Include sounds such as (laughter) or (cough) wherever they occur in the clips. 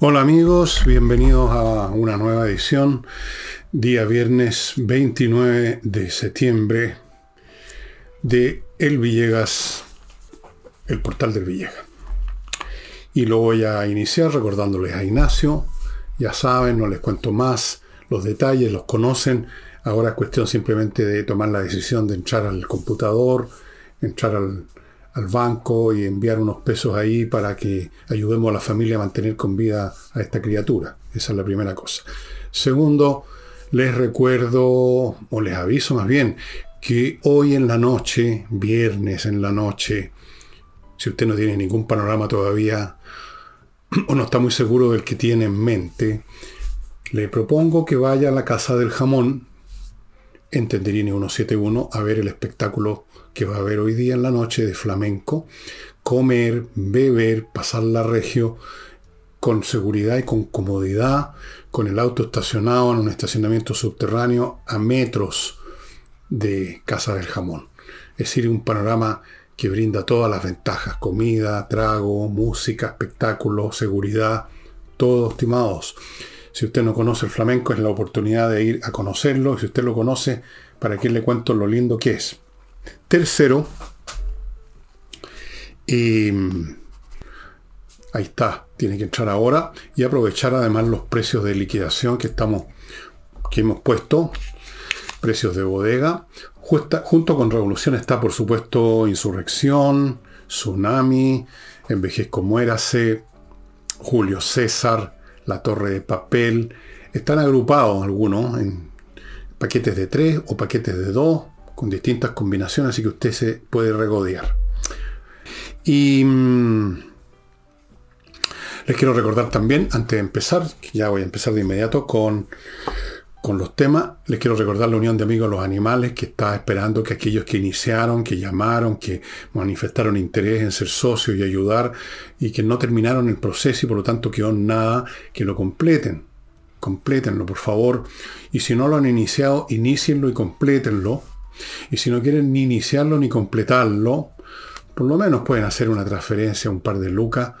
Hola amigos, bienvenidos a una nueva edición, día viernes 29 de septiembre de El Villegas, el portal del Villegas. Y lo voy a iniciar recordándoles a Ignacio, ya saben, no les cuento más, los detalles los conocen, ahora es cuestión simplemente de tomar la decisión de entrar al computador, entrar al, al banco y enviar unos pesos ahí para que ayudemos a la familia a mantener con vida a esta criatura. Esa es la primera cosa. Segundo, les recuerdo, o les aviso más bien, que hoy en la noche, viernes en la noche, si usted no tiene ningún panorama todavía, (clears throat) o no está muy seguro del que tiene en mente, le propongo que vaya a la Casa del Jamón, en Tenderini 171, a ver el espectáculo que va a haber hoy día en la noche de flamenco, comer, beber, pasar la regio con seguridad y con comodidad, con el auto estacionado en un estacionamiento subterráneo a metros de Casa del Jamón. Es decir, un panorama que brinda todas las ventajas, comida, trago, música, espectáculo, seguridad, todos estimados. Si usted no conoce el flamenco, es la oportunidad de ir a conocerlo. Y si usted lo conoce, para que le cuento lo lindo que es. Tercero, y ahí está, tiene que entrar ahora y aprovechar además los precios de liquidación que estamos, que hemos puesto, precios de bodega. junto con Revolución está, por supuesto, Insurrección, Tsunami, Envejezco Muérase, Julio César, La Torre de Papel. Están agrupados algunos en paquetes de tres o paquetes de dos con distintas combinaciones, así que usted se puede regodear. Y mm, les quiero recordar también, antes de empezar, ya voy a empezar de inmediato con, con los temas, les quiero recordar la Unión de Amigos de los Animales, que está esperando que aquellos que iniciaron, que llamaron, que manifestaron interés en ser socios y ayudar, y que no terminaron el proceso y por lo tanto quedó nada, que lo completen. Complétenlo, por favor. Y si no lo han iniciado, inicienlo y complétenlo y si no quieren ni iniciarlo ni completarlo, por lo menos pueden hacer una transferencia, un par de lucas,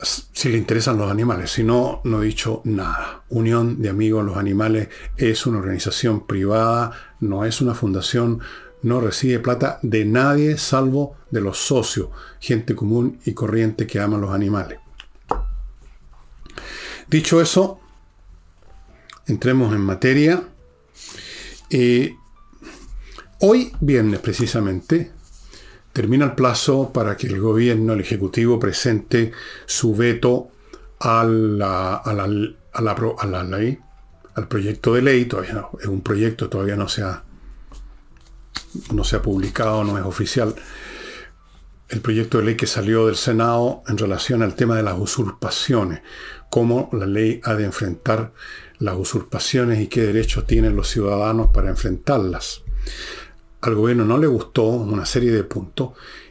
si le interesan los animales. Si no, no he dicho nada. Unión de Amigos los Animales es una organización privada, no es una fundación, no recibe plata de nadie salvo de los socios, gente común y corriente que aman los animales. Dicho eso, entremos en materia. Eh, Hoy, viernes precisamente, termina el plazo para que el gobierno, el Ejecutivo, presente su veto a la, a la, ley, al proyecto de ley. Todavía es un proyecto, todavía no se ha, no se ha publicado, no es oficial. El proyecto de ley que salió del Senado en relación al tema de las usurpaciones, cómo la ley ha de enfrentar las usurpaciones y qué derechos tienen los ciudadanos para enfrentarlas al gobierno no le gustó una serie de puntos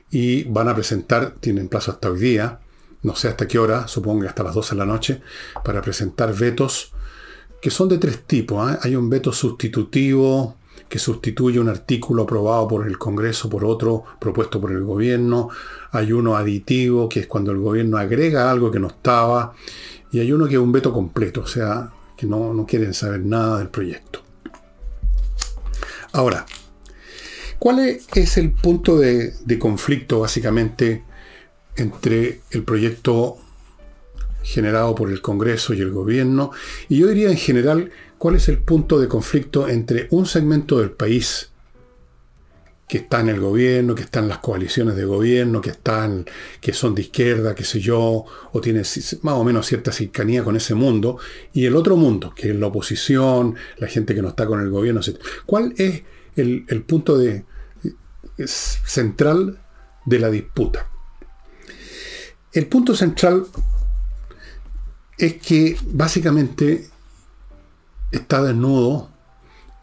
y van a presentar, tienen plazo hasta hoy día, no sé hasta qué hora, supongo hasta las 12 de la noche, para presentar vetos que son de tres tipos. ¿eh? Hay un veto sustitutivo que sustituye un artículo aprobado por el Congreso por otro propuesto por el gobierno. Hay uno aditivo, que es cuando el gobierno agrega algo que no estaba. Y hay uno que es un veto completo, o sea, que no quieren saber nada del proyecto. Ahora, ¿Cuál es el punto de, conflicto básicamente entre el proyecto generado por el Congreso y el gobierno? Y yo diría en general, ¿cuál es el punto de conflicto entre un segmento del país que está en el gobierno, que está en las coaliciones de gobierno, que están, que son de izquierda, qué sé yo, o tiene más o menos cierta cercanía con ese mundo, y el otro mundo, que es la oposición, la gente que no está con el gobierno, etc. ¿Cuál es el punto de, central de la disputa. El punto central es que básicamente está desnudo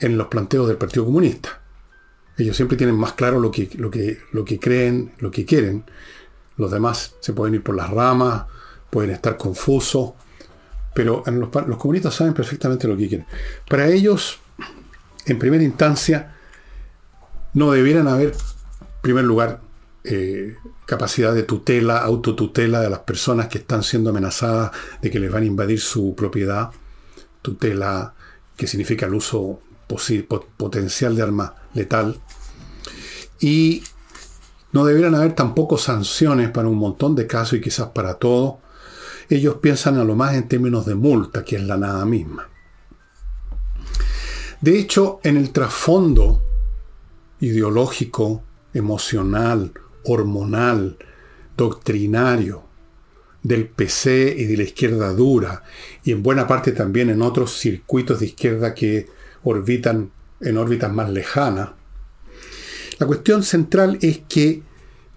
en los planteos del Partido Comunista. Ellos siempre tienen más claro lo que, lo que, lo que creen, lo que quieren. Los demás se pueden ir por las ramas, pueden estar confusos, pero los comunistas saben perfectamente lo que quieren. Para ellos, en primera instancia, no debieran haber, en primer lugar, eh, capacidad de tutela, autotutela de las personas que están siendo amenazadas de que les van a invadir su propiedad, tutela que significa el uso potencial de arma letal, y no deberían haber tampoco sanciones para un montón de casos y quizás para todo. Ellos piensan a lo más en términos de multa, que es la nada misma. De hecho, en el trasfondo ideológico, emocional, hormonal, doctrinario del PC y de la izquierda dura, y en buena parte también en otros circuitos de izquierda que orbitan en órbitas más lejanas, la cuestión central es que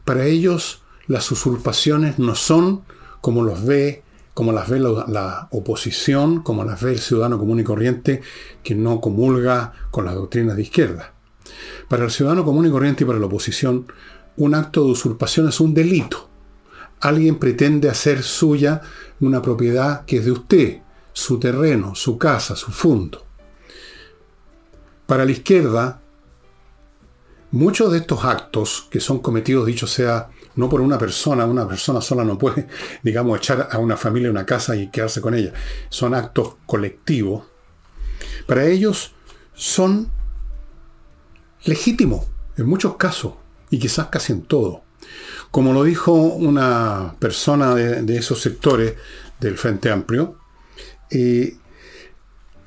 para ellos las usurpaciones no son como los ve, como las ve la, la, oposición, como las ve el ciudadano común y corriente que no comulga con las doctrinas de izquierda. Para el ciudadano común y corriente y para la oposición, un acto de usurpación es un delito. Alguien pretende hacer suya una propiedad que es de usted, su terreno, su casa, su fondo. Para la izquierda, Muchos de estos actos que son cometidos, dicho sea, no por una persona, una persona sola no puede, (laughs) digamos, echar a una familia una casa y quedarse con ella. Son actos colectivos. Para ellos son legítimos en muchos casos y quizás casi en todo. Como lo dijo una persona de, esos sectores del Frente Amplio, eh,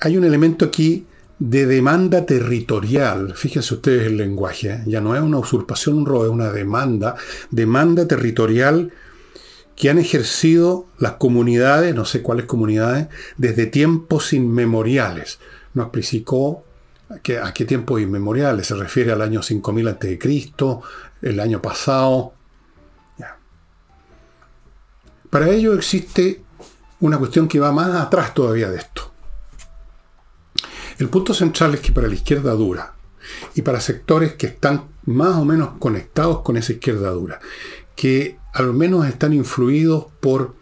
hay un elemento aquí de demanda territorial. Fíjense ustedes el lenguaje, ¿eh? ya no es una usurpación, un robo, es una demanda, demanda territorial que han ejercido las comunidades, no sé cuáles comunidades, desde tiempos inmemoriales. No explicó a qué, a qué tiempos inmemoriales, se refiere al año 5000 a.C., el año pasado. Para ello existe una cuestión que va más atrás todavía de esto. El punto central es que para la izquierda dura y para sectores que están más o menos conectados con esa izquierda dura, que al menos están influidos por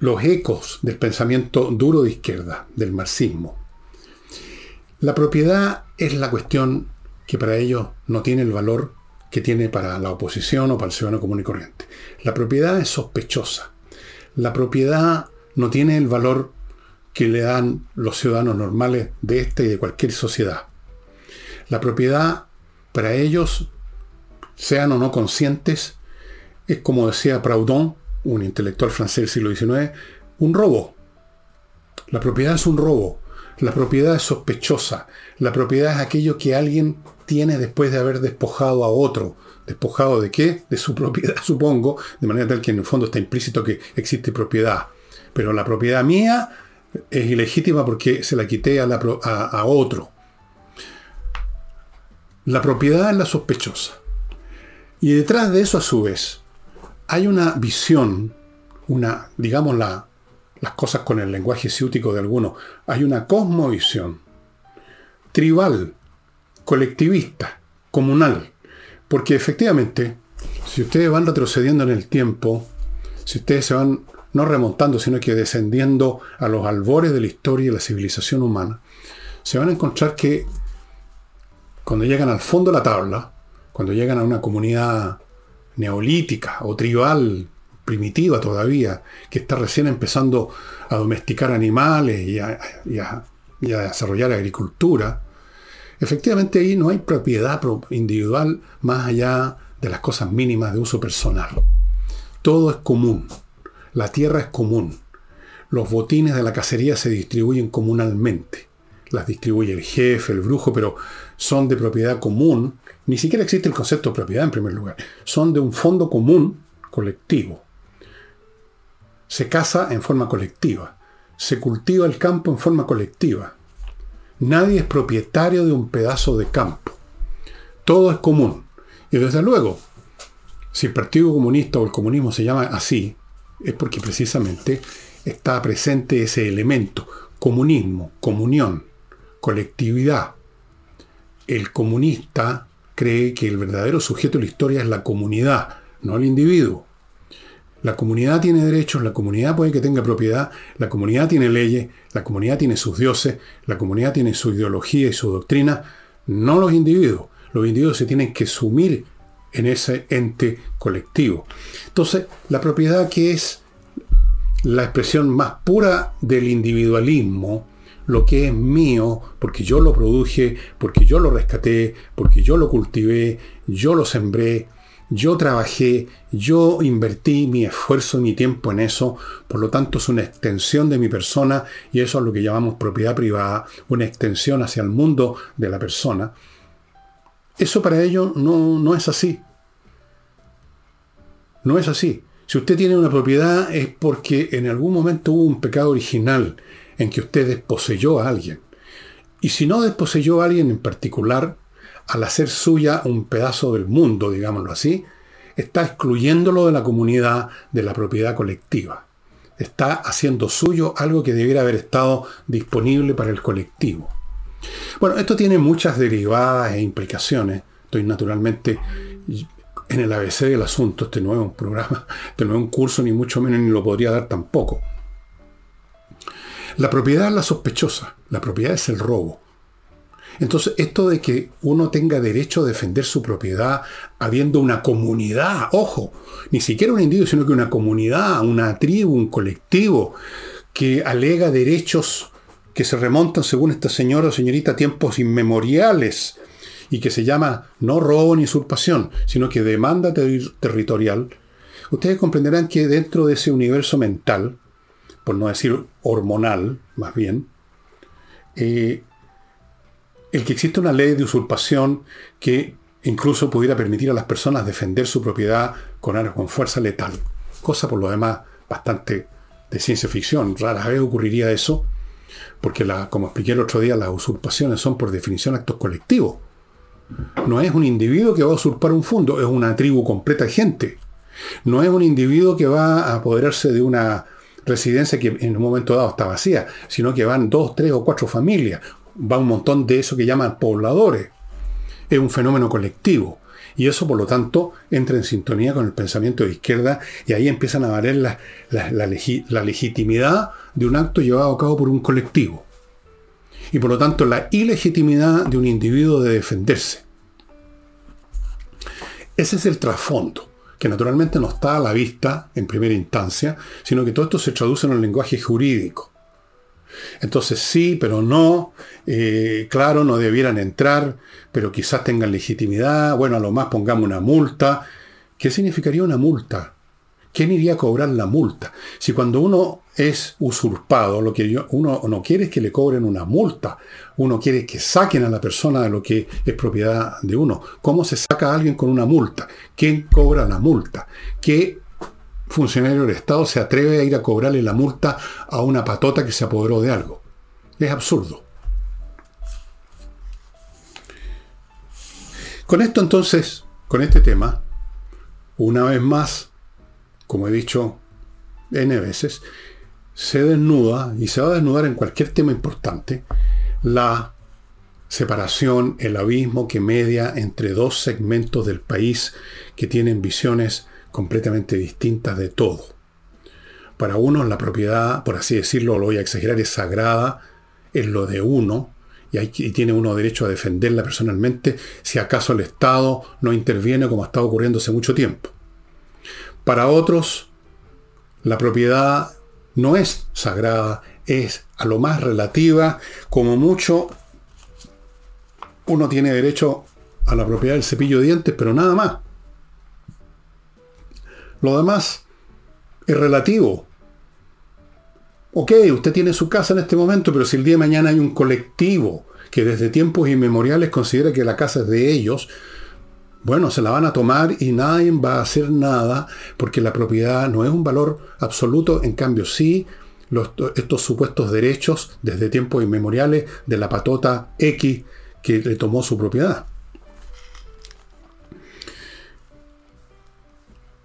los ecos del pensamiento duro de izquierda, del marxismo. La propiedad es la cuestión que para ellos no tiene el valor que tiene para la oposición o para el ciudadano común y corriente. La propiedad es sospechosa. La propiedad no tiene el valor que le dan los ciudadanos normales de esta y de cualquier sociedad. La propiedad, para ellos, sean o no conscientes, es como decía Proudhon, un intelectual francés del siglo XIX, un robo. La propiedad es un robo. La propiedad es sospechosa. La propiedad es aquello que alguien tiene después de haber despojado a otro. ¿Despojado de qué? De su (laughs) propiedad, supongo, de manera tal que en el fondo está implícito que existe propiedad. Pero la propiedad mía es ilegítima porque se la quité a, a, otro. La propiedad es la sospechosa. Y detrás de eso, a su vez, hay una visión, una, digamos, las cosas con el lenguaje ciútico de algunos, hay una cosmovisión tribal, colectivista, comunal. Porque efectivamente, si ustedes van retrocediendo en el tiempo, si ustedes se van no remontando, sino que descendiendo a los albores de la historia y la civilización humana, se van a encontrar que cuando llegan al fondo de la tabla, cuando llegan a una comunidad neolítica o tribal, primitiva todavía, que está recién empezando a domesticar animales y a, y a desarrollar agricultura, efectivamente ahí no hay propiedad individual más allá de las cosas mínimas de uso personal. Todo es común. La tierra es común. Los botines de la cacería se distribuyen comunalmente. Las distribuye el jefe, el brujo, pero son de propiedad común. Ni siquiera existe el concepto de propiedad en primer lugar. Son de un fondo común colectivo. Se caza en forma colectiva. Se cultiva el campo en forma colectiva. Nadie es propietario de un pedazo de campo. Todo es común. Y desde luego, si el Partido Comunista o el comunismo se llama así, es porque precisamente está presente ese elemento, comunismo, comunión, colectividad. El comunista cree que el verdadero sujeto de la historia es la comunidad, no el individuo. La comunidad tiene derechos, la comunidad puede que tenga propiedad, la comunidad tiene leyes, la comunidad tiene sus dioses, la comunidad tiene su ideología y su doctrina, no los individuos. Los individuos se tienen que sumir en ese ente colectivo. Entonces, la propiedad que es la expresión más pura del individualismo, lo que es mío, porque yo lo produje, porque yo lo rescaté, porque yo lo cultivé, yo lo sembré, yo trabajé, yo invertí mi esfuerzo mi tiempo en eso, por lo tanto es una extensión de mi persona y eso es lo que llamamos propiedad privada, una extensión hacia el mundo de la persona. Eso para ellos no, no es así. No es así. Si usted tiene una propiedad es porque en algún momento hubo un pecado original en que usted desposeyó a alguien. Y si no desposeyó a alguien en particular, al hacer suya un pedazo del mundo, digámoslo así, está excluyéndolo de la comunidad, de la propiedad colectiva. Está haciendo suyo algo que debiera haber estado disponible para el colectivo. Bueno, esto tiene muchas derivadas e implicaciones. Estoy naturalmente en el ABC del asunto. Este no es un programa, este no es un curso, ni mucho menos, ni lo podría dar tampoco. La propiedad es la sospechosa, la propiedad es el robo. Entonces, esto de que uno tenga derecho a defender su propiedad habiendo una comunidad, ojo, ni siquiera un individuo, sino que una comunidad, una tribu, un colectivo, que alega derechos que se remontan, según esta señora o señorita, a tiempos inmemoriales, y que se llama no robo ni usurpación, sino que demanda territorial, ustedes comprenderán que dentro de ese universo mental, por no decir hormonal, más bien, eh, el que existe una ley de usurpación que incluso pudiera permitir a las personas defender su propiedad con, con fuerza letal. Cosa por lo demás bastante de ciencia ficción. Rara vez ocurriría eso, porque como expliqué el otro día, las usurpaciones son por definición actos colectivos. No es un individuo que va a usurpar un fondo, es una tribu completa de gente. No es un individuo que va a apoderarse de una residencia que en un momento dado está vacía, sino que van dos, tres o cuatro familias, va un montón de eso que llaman pobladores. Es un fenómeno colectivo. Y eso, por lo tanto, entra en sintonía con el pensamiento de izquierda y ahí empiezan a valer la, la, legitimidad de un acto llevado a cabo por un colectivo. Y por lo tanto, la ilegitimidad de un individuo de defenderse. Ese es el trasfondo, que naturalmente no está a la vista en primera instancia, sino que todo esto se traduce en el lenguaje jurídico. Entonces sí, pero no, eh, claro, no debieran entrar, pero quizás tengan legitimidad, bueno, a lo más pongamos una multa. ¿Qué significaría una multa? ¿Quién iría a cobrar la multa? Si cuando uno es usurpado, lo que uno no quiere es que le cobren una multa, uno quiere que saquen a la persona de lo que es propiedad de uno. ¿Cómo se saca a alguien con una multa? ¿Quién cobra la multa? ¿Qué funcionario del Estado se atreve a ir a cobrarle la multa a una patota que se apoderó de algo. Es absurdo. Con esto entonces, con este tema, una vez más, como he dicho N veces, se desnuda, y se va a desnudar en cualquier tema importante, la separación, el abismo que media entre dos segmentos del país que tienen visiones completamente distintas de todo. Para uno la propiedad, por así decirlo, lo voy a exagerar, es sagrada, es lo de uno, y, hay, tiene uno derecho a defenderla personalmente si acaso el Estado no interviene como ha estado ocurriendo hace mucho tiempo. Para otros, la propiedad no es sagrada, es a lo más relativa, como mucho uno tiene derecho a la propiedad del cepillo de dientes, pero nada más. Lo demás es relativo. Ok, usted tiene su casa en este momento, pero si el día de mañana hay un colectivo que desde tiempos inmemoriales considera que la casa es de ellos, bueno, se la van a tomar y nadie va a hacer nada porque la propiedad no es un valor absoluto, en cambio sí estos supuestos derechos desde tiempos inmemoriales de la patota X que le tomó su propiedad.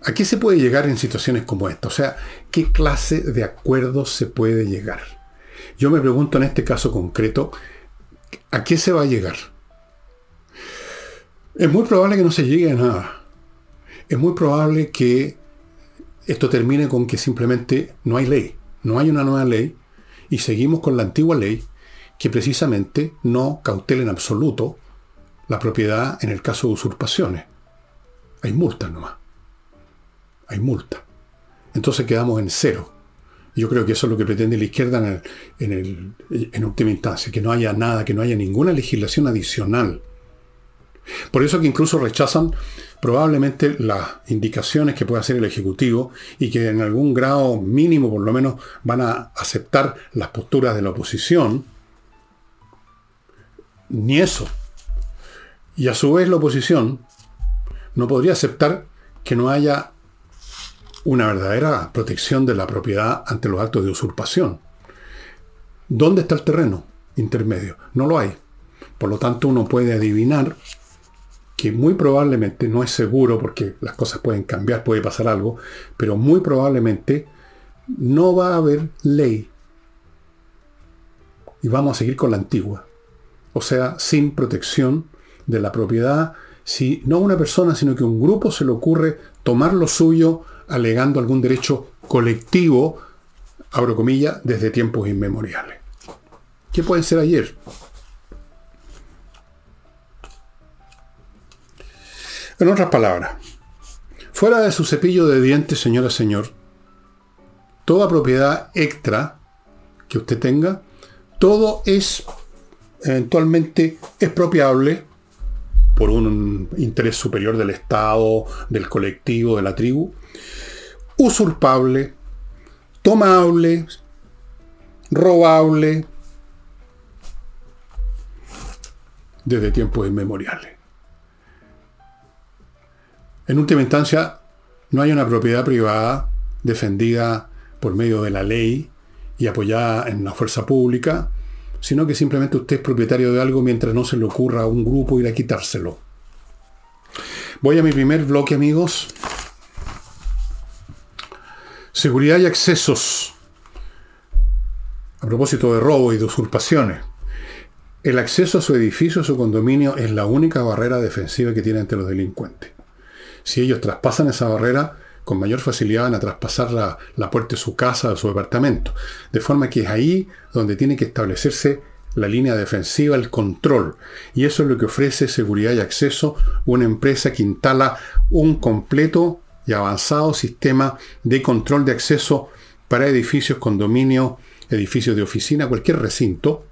¿A qué se puede llegar en situaciones como esta? O sea, ¿qué clase de acuerdos se puede llegar? Yo me pregunto en este caso concreto, ¿a qué se va a llegar? Es muy probable que no se llegue a nada. Es muy probable que esto termine con que simplemente no hay ley, no hay una nueva ley y seguimos con la antigua ley que precisamente no cautela en absoluto la propiedad en el caso de usurpaciones. Hay multas nomás. Hay multa. Entonces quedamos en cero. Yo creo que eso es lo que pretende la izquierda en, en última instancia, que no haya nada, que no haya ninguna legislación adicional. Por eso que incluso rechazan probablemente las indicaciones que pueda hacer el Ejecutivo y que en algún grado mínimo por lo menos van a aceptar las posturas de la oposición. Ni eso. Y a su vez la oposición no podría aceptar que no haya una verdadera protección de la propiedad ante los actos de usurpación. ¿Dónde está el terreno intermedio? No lo hay. Por lo tanto, uno puede adivinar que muy probablemente, no es seguro porque las cosas pueden cambiar, puede pasar algo, pero muy probablemente no va a haber ley. Y vamos a seguir con la antigua. O sea, sin protección de la propiedad, si no una persona, sino que un grupo se le ocurre tomar lo suyo alegando algún derecho colectivo, abro comillas, desde tiempos inmemoriales. ¿Qué puede ser ayer? En otras palabras, fuera de su cepillo de dientes, señora, señor, toda propiedad extra que usted tenga, todo es eventualmente expropiable por un interés superior del Estado, del colectivo, de la tribu, usurpable, tomable, robable, desde tiempos inmemoriales. En última instancia, no hay una propiedad privada defendida por medio de la ley y apoyada en la fuerza pública, sino que simplemente usted es propietario de algo mientras no se le ocurra a un grupo ir a quitárselo. Voy a mi primer bloque, amigos. Seguridad y accesos. A propósito de robo y de usurpaciones. El acceso a su edificio, a su condominio, es la única barrera defensiva que tiene ante los delincuentes si ellos traspasan esa barrera, con mayor facilidad van a traspasar la, puerta de su casa, de su departamento. De forma que es ahí donde tiene que establecerse la línea defensiva, el control. Y eso es lo que ofrece seguridad y acceso una empresa que instala un completo y avanzado sistema de control de acceso para edificios, condominios, edificios de oficina, cualquier recinto,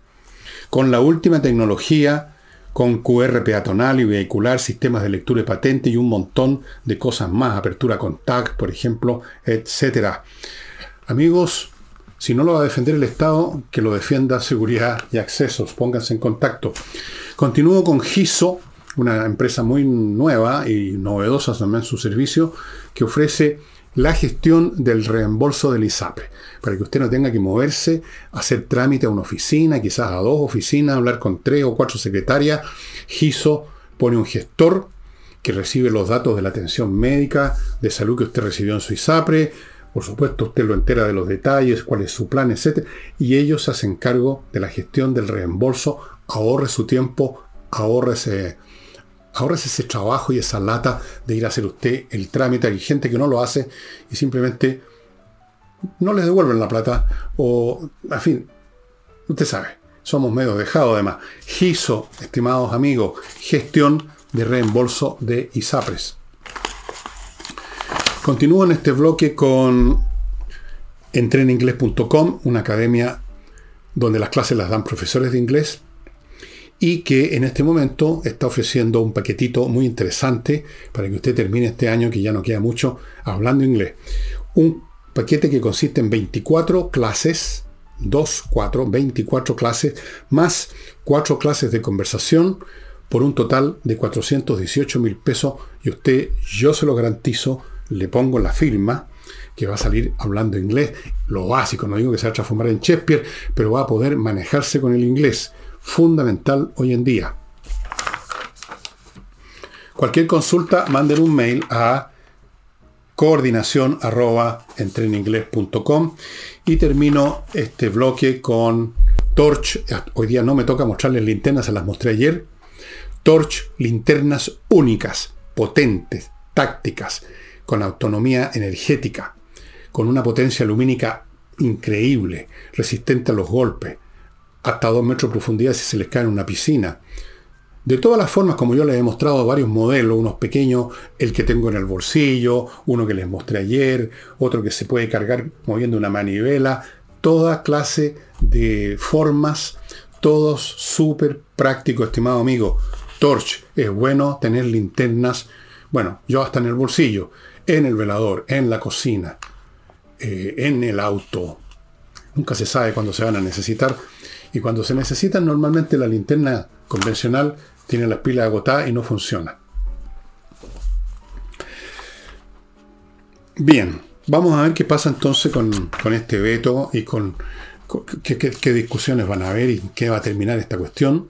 con la última tecnología con QR peatonal y vehicular, sistemas de lectura de patente y un montón de cosas más, apertura con tag, por ejemplo, etc. Amigos, si no lo va a defender el Estado, que lo defienda seguridad y accesos, pónganse en contacto. Continúo con GISO, una empresa muy nueva y novedosa también su servicio, que ofrece la gestión del reembolso del ISAPRE, para que usted no tenga que moverse, hacer trámite a una oficina, quizás a dos oficinas, hablar con tres o cuatro secretarias. GISO pone un gestor que recibe los datos de la atención médica, de salud que usted recibió en su ISAPRE, por supuesto usted lo entera de los detalles, cuál es su plan, etc. Y ellos se hacen cargo de la gestión del reembolso, ahorre su tiempo, ahorre ese Ahora ese trabajo y esa lata de ir a hacer usted el trámite. Hay gente que no lo hace y simplemente no les devuelven la plata o, en fin, usted sabe, somos medio dejados además. GISO, estimados amigos, gestión de reembolso de ISAPRES. Continúo en este bloque con entreninglés.com, una academia donde las clases las dan profesores de inglés y que en este momento está ofreciendo un paquetito muy interesante para que usted termine este año, que ya no queda mucho, hablando inglés. Un paquete que consiste en 24 clases, 2, 4, 24 clases, más 4 clases de conversación, por un total de 418 mil pesos. Y usted, yo se lo garantizo, le pongo la firma que va a salir hablando inglés, lo básico, no digo que se va a transformar en Shakespeare, pero va a poder manejarse con el inglés fundamental hoy en día. Cualquier consulta, manden un mail a coordinación arroba y termino este bloque con Torch. Hoy día no me toca mostrarles linternas, se las mostré ayer. Torch, linternas únicas, potentes, tácticas, con autonomía energética, con una potencia lumínica increíble, resistente a los golpes, hasta dos metros de profundidad si se les cae en una piscina. De todas las formas, como yo les he mostrado varios modelos, unos pequeños, el que tengo en el bolsillo, uno que les mostré ayer, otro que se puede cargar moviendo una manivela, toda clase de formas, todos súper prácticos, estimado amigo. Torch, es bueno tener linternas, bueno, yo hasta en el bolsillo, en el velador, en la cocina, eh, en el auto. Nunca se sabe cuándo se van a necesitar. Y cuando se necesitan, normalmente la linterna convencional tiene las pilas agotadas y no funciona. Bien, vamos a ver qué pasa entonces con, este veto y con, qué, discusiones van a haber y qué va a terminar esta cuestión.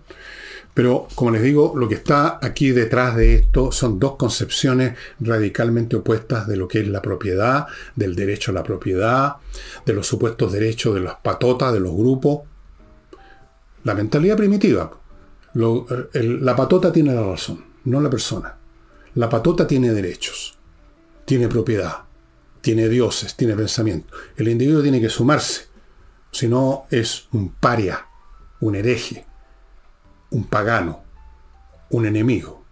Pero, como les digo, lo que está aquí detrás de esto son dos concepciones radicalmente opuestas de lo que es la propiedad, del derecho a la propiedad, de los supuestos derechos de las patotas, de los grupos. La mentalidad primitiva, la patota tiene la razón, no la persona. La patota tiene derechos, tiene propiedad, tiene dioses, tiene pensamiento. El individuo tiene que sumarse, si no es un paria, un hereje, un pagano, un enemigo.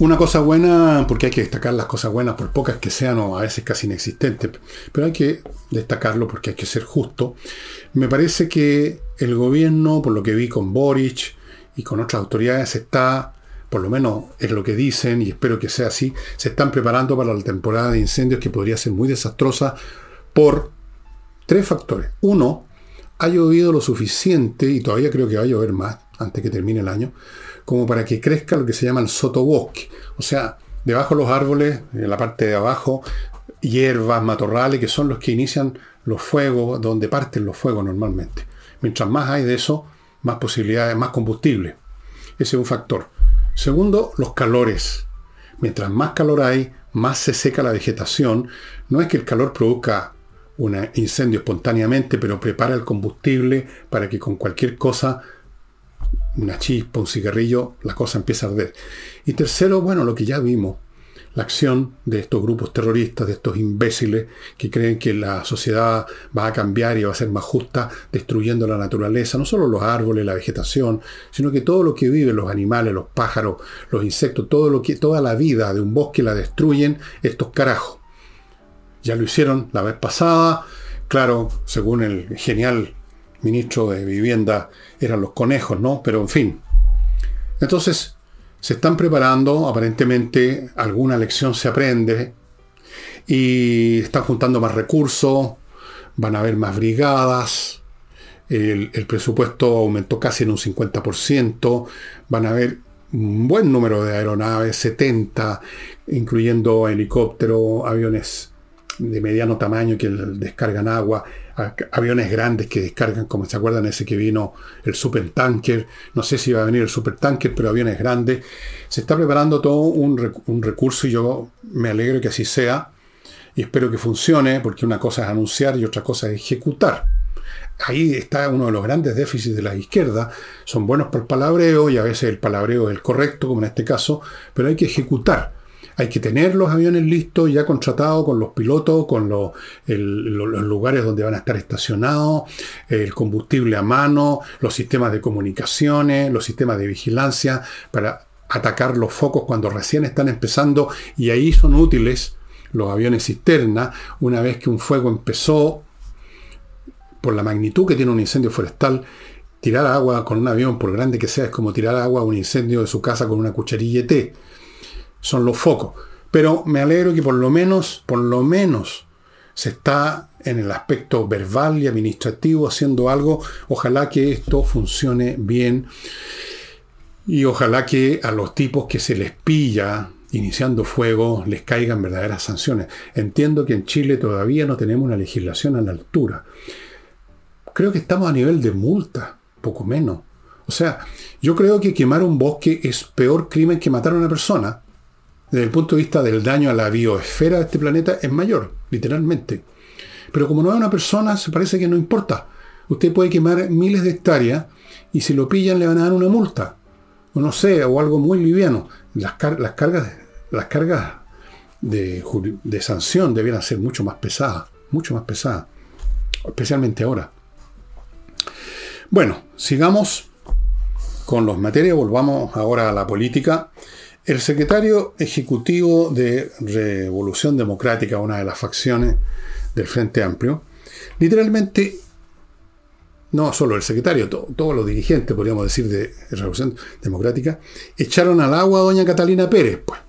Una cosa buena, porque hay que destacar las cosas buenas, por pocas que sean o a veces casi inexistentes, pero hay que destacarlo porque hay que ser justo. Me parece que el gobierno, por lo que vi con Boric y con otras autoridades, está, por lo menos es lo que dicen y espero que sea así, se están preparando para la temporada de incendios que podría ser muy desastrosa por tres factores. Uno, ha llovido lo suficiente, y todavía creo que va a llover más antes que termine el año, como para que crezca lo que se llama el sotobosque. O sea, debajo de los árboles, en la parte de abajo, hierbas, matorrales, que son los que inician los fuegos, donde parten los fuegos normalmente. Mientras más hay de eso, más posibilidades, más combustible. Ese es un factor. Segundo, los calores. Mientras más calor hay, más se seca la vegetación. No es que el calor produzca un incendio espontáneamente, pero prepara el combustible para que con cualquier cosa una chispa, un cigarrillo, la cosa empieza a arder. Y tercero, bueno, lo que ya vimos, la acción de estos grupos terroristas, de estos imbéciles que creen que la sociedad va a cambiar y va a ser más justa, destruyendo la naturaleza, no solo los árboles, la vegetación, sino que todo lo que vive, los animales, los pájaros, los insectos, todo lo que, toda la vida de un bosque la destruyen estos carajos. Ya lo hicieron la vez pasada, claro, según el genial ministro de Vivienda eran los conejos, ¿no? Pero en fin. Entonces, se están preparando, aparentemente alguna lección se aprende y están juntando más recursos, van a haber más brigadas, el, presupuesto aumentó casi en un 50%, van a haber un buen número de aeronaves, 70, incluyendo helicópteros, aviones de mediano tamaño que descargan agua, aviones grandes que descargan, como se acuerdan, ese que vino el supertanker, no sé si va a venir el supertanker, pero aviones grandes. Se está preparando todo un, un recurso y yo me alegro que así sea y espero que funcione, porque una cosa es anunciar y otra cosa es ejecutar. Ahí está uno de los grandes déficits de la izquierda. Son buenos por palabreo y a veces el palabreo es el correcto, como en este caso, pero hay que ejecutar. Hay que tener los aviones listos, ya contratados con los pilotos, con los, lugares donde van a estar estacionados, el combustible a mano, los sistemas de comunicaciones, los sistemas de vigilancia para atacar los focos cuando recién están empezando. Y ahí son útiles los aviones cisterna. Una vez que un fuego empezó por la magnitud que tiene un incendio forestal tirar agua con un avión por grande que sea es como tirar agua a un incendio de su casa con una cucharilla de té son los focos. Pero me alegro que por lo menos, por lo menos, se está en el aspecto verbal y administrativo haciendo algo. Ojalá que esto funcione bien y ojalá que a los tipos que se les pilla iniciando fuego les caigan verdaderas sanciones. Entiendo que en Chile todavía no tenemos una legislación a la altura. Creo que estamos a nivel de multa, poco menos. O sea, yo creo que quemar un bosque es peor crimen que matar a una persona desde el punto de vista del daño a la biosfera de este planeta, es mayor, literalmente. Pero como no es una persona, se parece que no importa. Usted puede quemar miles de hectáreas y si lo pillan le van a dar una multa. O no sé, o algo muy liviano. Las, las cargas, las cargas de, sanción debieran ser mucho más pesadas, mucho más pesadas. Especialmente ahora. Bueno, sigamos con los materias, volvamos ahora a la política. El secretario ejecutivo de Revolución Democrática, una de las facciones del Frente Amplio, literalmente, no solo el secretario, todos los dirigentes, podríamos decir, de Revolución Democrática, echaron al agua a doña Catalina Pérez, pues.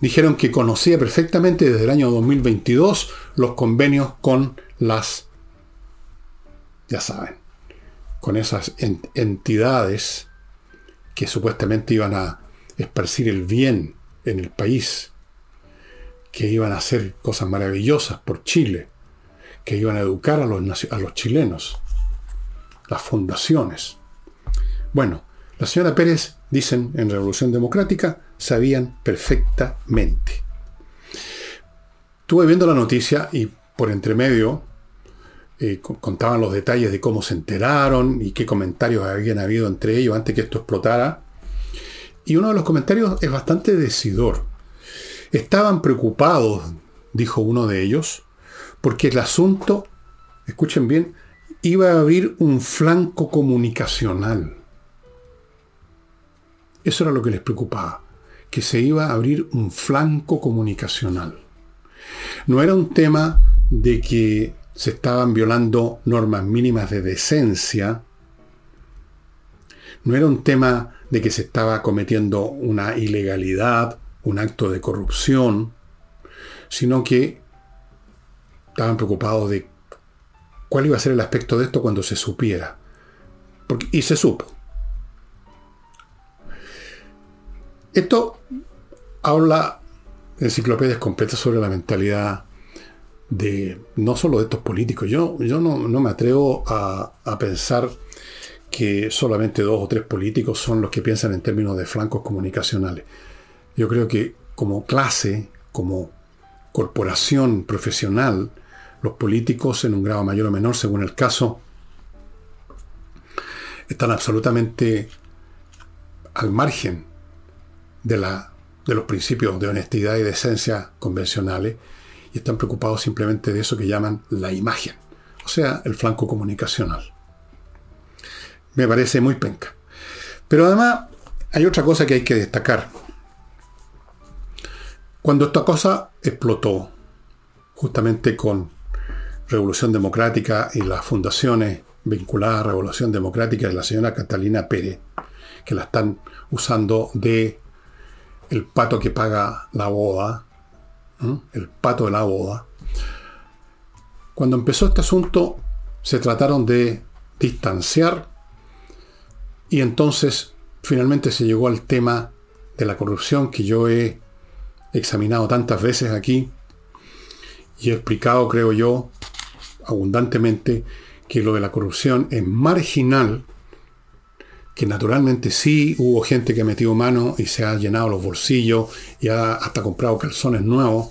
Dijeron que conocía perfectamente desde el año 2022 los convenios con las, ya saben, con esas entidades que supuestamente iban a esparcir el bien en el país, que iban a hacer cosas maravillosas por Chile, que iban a educar a los, a los chilenos, las fundaciones. Bueno, la señora Pérez, dicen en Revolución Democrática, sabían perfectamente. Estuve viendo la noticia y por entremedio eh, contaban los detalles de cómo se enteraron y qué comentarios habían habido entre ellos antes que esto explotara. Y uno de los comentarios es bastante decidor. Estaban preocupados, dijo uno de ellos, porque el asunto, escuchen bien, iba a abrir un flanco comunicacional. Eso era lo que les preocupaba, que se iba a abrir un flanco comunicacional. No era un tema de que se estaban violando normas mínimas de decencia, no era un tema de que se estaba cometiendo una ilegalidad, un acto de corrupción, sino que estaban preocupados de cuál iba a ser el aspecto de esto cuando se supiera. y se supo. Esto habla enciclopedias completas sobre la mentalidad de no solo de estos políticos. Yo, yo no, me atrevo a, a, pensar que solamente dos o tres políticos son los que piensan en términos de flancos comunicacionales. Yo creo que como clase, como corporación profesional, los políticos en un grado mayor o menor, según el caso, están absolutamente al margen de, la, de los principios de honestidad y decencia convencionales y están preocupados simplemente de eso que llaman la imagen, o sea, el flanco comunicacional. Me parece muy penca. Pero además hay otra cosa que hay que destacar. Cuando esta cosa explotó, justamente con Revolución Democrática y las fundaciones vinculadas a Revolución Democrática de la señora Catalina Pérez, que la están usando de el pato que paga la boda, el pato de la boda. Cuando empezó este asunto, se trataron de distanciar y entonces finalmente se llegó al tema de la corrupción que yo he examinado tantas veces aquí y he explicado, creo yo, abundantemente que lo de la corrupción es marginal, que naturalmente sí hubo gente que ha metido mano y se ha llenado los bolsillos y ha hasta comprado calzones nuevos,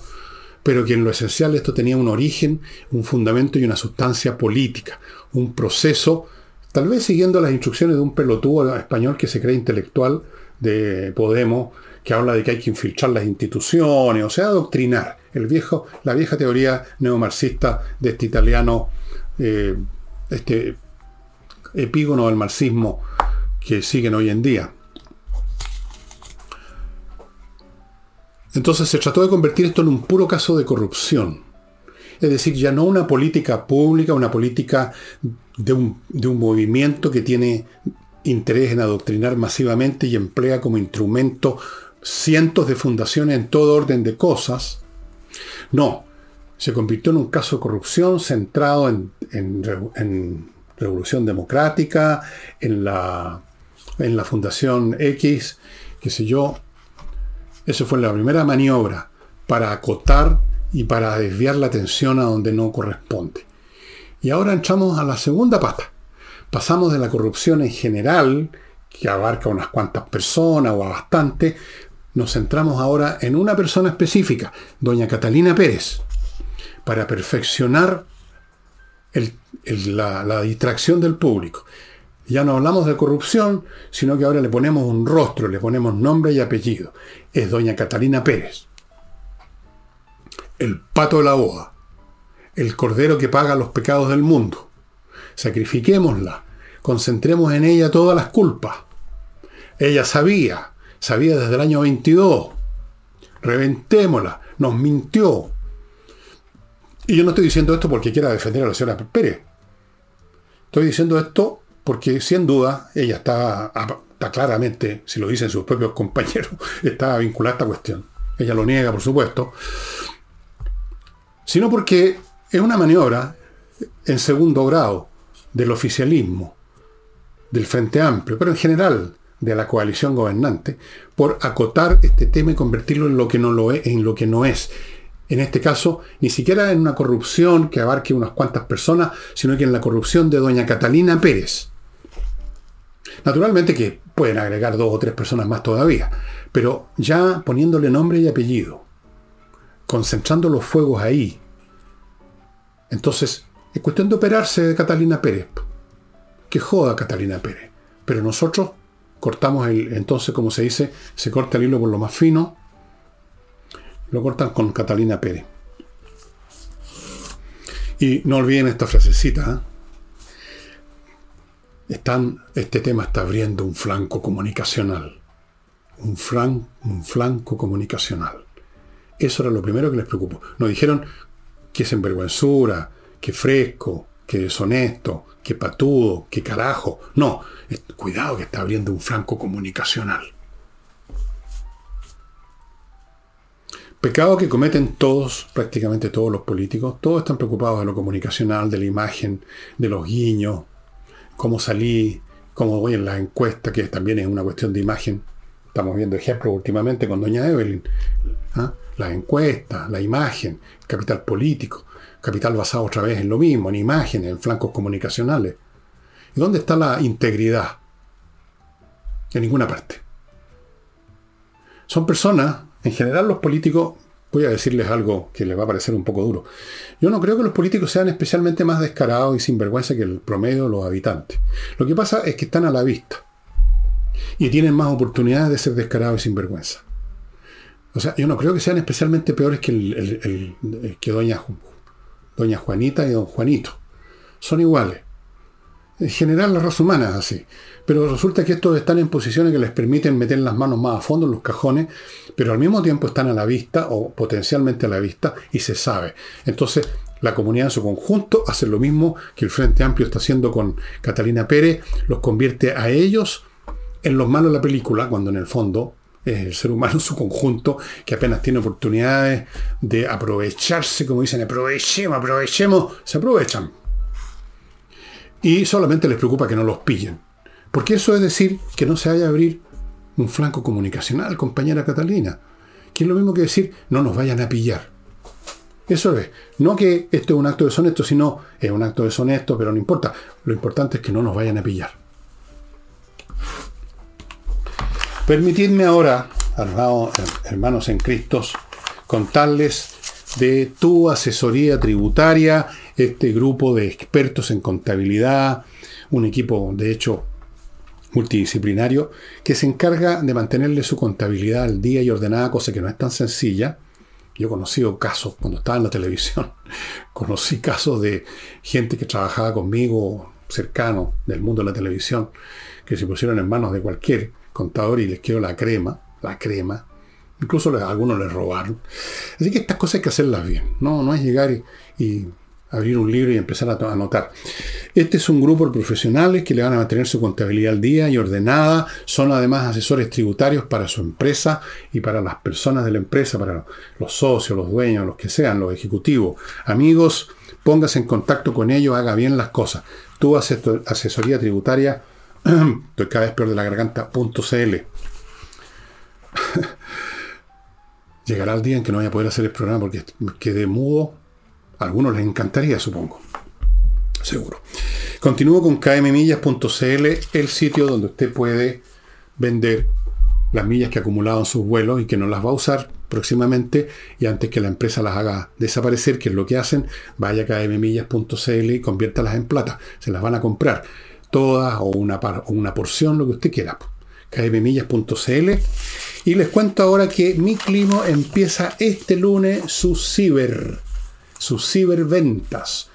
pero que en lo esencial esto tenía un origen, un fundamento y una sustancia política, un proceso, tal vez siguiendo las instrucciones de un pelotudo español que se cree intelectual de Podemos, que habla de que hay que infiltrar las instituciones, o sea, adoctrinar. El viejo, la vieja teoría neomarxista de este italiano, eh, este epígono del marxismo que siguen hoy en día. Entonces se trató de convertir esto en un puro caso de corrupción. Es decir, ya no una política pública, una política de un, de un movimiento que tiene interés en adoctrinar masivamente y emplea como instrumento cientos de fundaciones en todo orden de cosas. No, se convirtió en un caso de corrupción centrado en, en, revolución democrática, en la, en la Fundación X, qué sé yo. Eso fue la primera maniobra para acotar y para desviar la atención a donde no corresponde. Y ahora entramos a la segunda pata. Pasamos de la corrupción en general, que abarca unas cuantas personas o a bastante, nos centramos ahora en una persona específica, doña Catalina Pérez, para perfeccionar la, la distracción del público. Ya no hablamos de corrupción, sino que ahora le ponemos un rostro, le ponemos nombre y apellido. Es doña Catalina Pérez. El pato de la boda. El cordero que paga los pecados del mundo. Sacrifiquémosla concentremos en ella todas las culpas. Ella sabía, sabía desde el año 22. Reventémosla, nos mintió. Y yo no estoy diciendo esto porque quiera defender a la señora Pérez. Estoy diciendo esto porque sin duda ella está, está claramente, si lo dicen sus propios compañeros, (laughs) está vinculada a esta cuestión. Ella lo niega, por supuesto. Sino porque es una maniobra en segundo grado del oficialismo, del Frente Amplio, pero en general de la coalición gobernante, por acotar este tema y convertirlo en lo que no lo es, en lo que no es. En este caso, ni siquiera en una corrupción que abarque unas cuantas personas, sino que en la corrupción de doña Catalina Pérez. Naturalmente que pueden agregar dos o tres personas más todavía, pero ya poniéndole nombre y apellido, concentrando los fuegos ahí. Entonces, es cuestión de operarse de Catalina Pérez. Que joda Catalina Pérez. Pero nosotros cortamos el, entonces, como se dice, se corta el hilo por lo más fino. Lo cortan con Catalina Pérez. Y no olviden esta frasecita. ¿eh? Están, este tema está abriendo un flanco comunicacional. Un, un flanco comunicacional. Eso era lo primero que les preocupó. Nos dijeron que es envergüenzura, que fresco, que deshonesto, que patudo, que carajo. No, cuidado que está abriendo un flanco comunicacional. Pecado que cometen todos, prácticamente todos los políticos. Todos están preocupados de lo comunicacional, de la imagen, de los guiños, cómo salí, cómo voy en la encuesta, que también es una cuestión de imagen. Estamos viendo ejemplos últimamente con doña Evelyn. ¿ah? La encuesta, la imagen, capital político. Capital basado otra vez en lo mismo, en imágenes, en flancos comunicacionales. ¿Y dónde está la integridad? En ninguna parte. Son personas, en general los políticos, voy a decirles algo que les va a parecer un poco duro. Yo no creo que los políticos sean especialmente más descarados y sinvergüenza que el promedio de los habitantes. Lo que pasa es que están a la vista y tienen más oportunidades de ser descarados y sinvergüenza. O sea, yo no creo que sean especialmente peores que, el, que Doña doña Juanita y don Juanito. Son iguales. En general la raza humana es así. Pero resulta que estos están en posiciones que les permiten meter las manos más a fondo en los cajones, pero al mismo tiempo están a la vista o potencialmente a la vista y se sabe. Entonces, la comunidad en su conjunto hace lo mismo que el Frente Amplio está haciendo con Catalina Pérez, los convierte a ellos en los malos de la película, cuando en el fondo es el ser humano en su conjunto que apenas tiene oportunidades de aprovecharse, como dicen, aprovechemos, aprovechemos, se aprovechan. Y solamente les preocupa que no los pillen. Porque eso es decir que no se vaya a abrir un flanco comunicacional, compañera Catalina. Que es lo mismo que decir no nos vayan a pillar. Eso es. No que esto es un acto deshonesto, sino es un acto deshonesto, pero no importa. Lo importante es que no nos vayan a pillar. Permitidme ahora, hermanos en Cristo, contarles de tu asesoría tributaria, este grupo de expertos en contabilidad, un equipo de hecho multidisciplinario que se encarga de mantenerle su contabilidad al día y ordenada, cosa que no es tan sencilla. Yo he conocido casos, cuando estaba en la televisión, (laughs) conocí casos de gente que trabajaba conmigo cercano del mundo de la televisión, que se pusieron en manos de cualquier contador y les quiero la crema, la crema. Incluso algunos les robaron. Así que estas cosas hay que hacerlas bien. No, no es llegar y, abrir un libro y empezar a anotar. Este es un grupo de profesionales que le van a mantener su contabilidad al día y ordenada. Son además asesores tributarios para su empresa y para las personas de la empresa, para los socios, los dueños, los que sean, los ejecutivos. Amigos, póngase en contacto con ellos, haga bien las cosas. Tu asesoría tributaria (clears throat) Estoy cada vez peor de la garganta.cl. (laughs) Llegará el día en que no voy a poder hacer el programa porque quedé mudo. A algunos les encantaría, supongo. Seguro. Continúo con kmmillas.cl, el sitio donde usted puede vender las millas que ha acumulado en sus vuelos y que no las va a usar próximamente y antes que la empresa las haga desaparecer, que es lo que hacen, vaya a kmmillas.cl y conviértalas en plata. Se las van a comprar todas o una, una porción, lo que usted quiera. kbmillas.cl y les cuento ahora que mi clima empieza este lunes su ciber, sus ciberventas.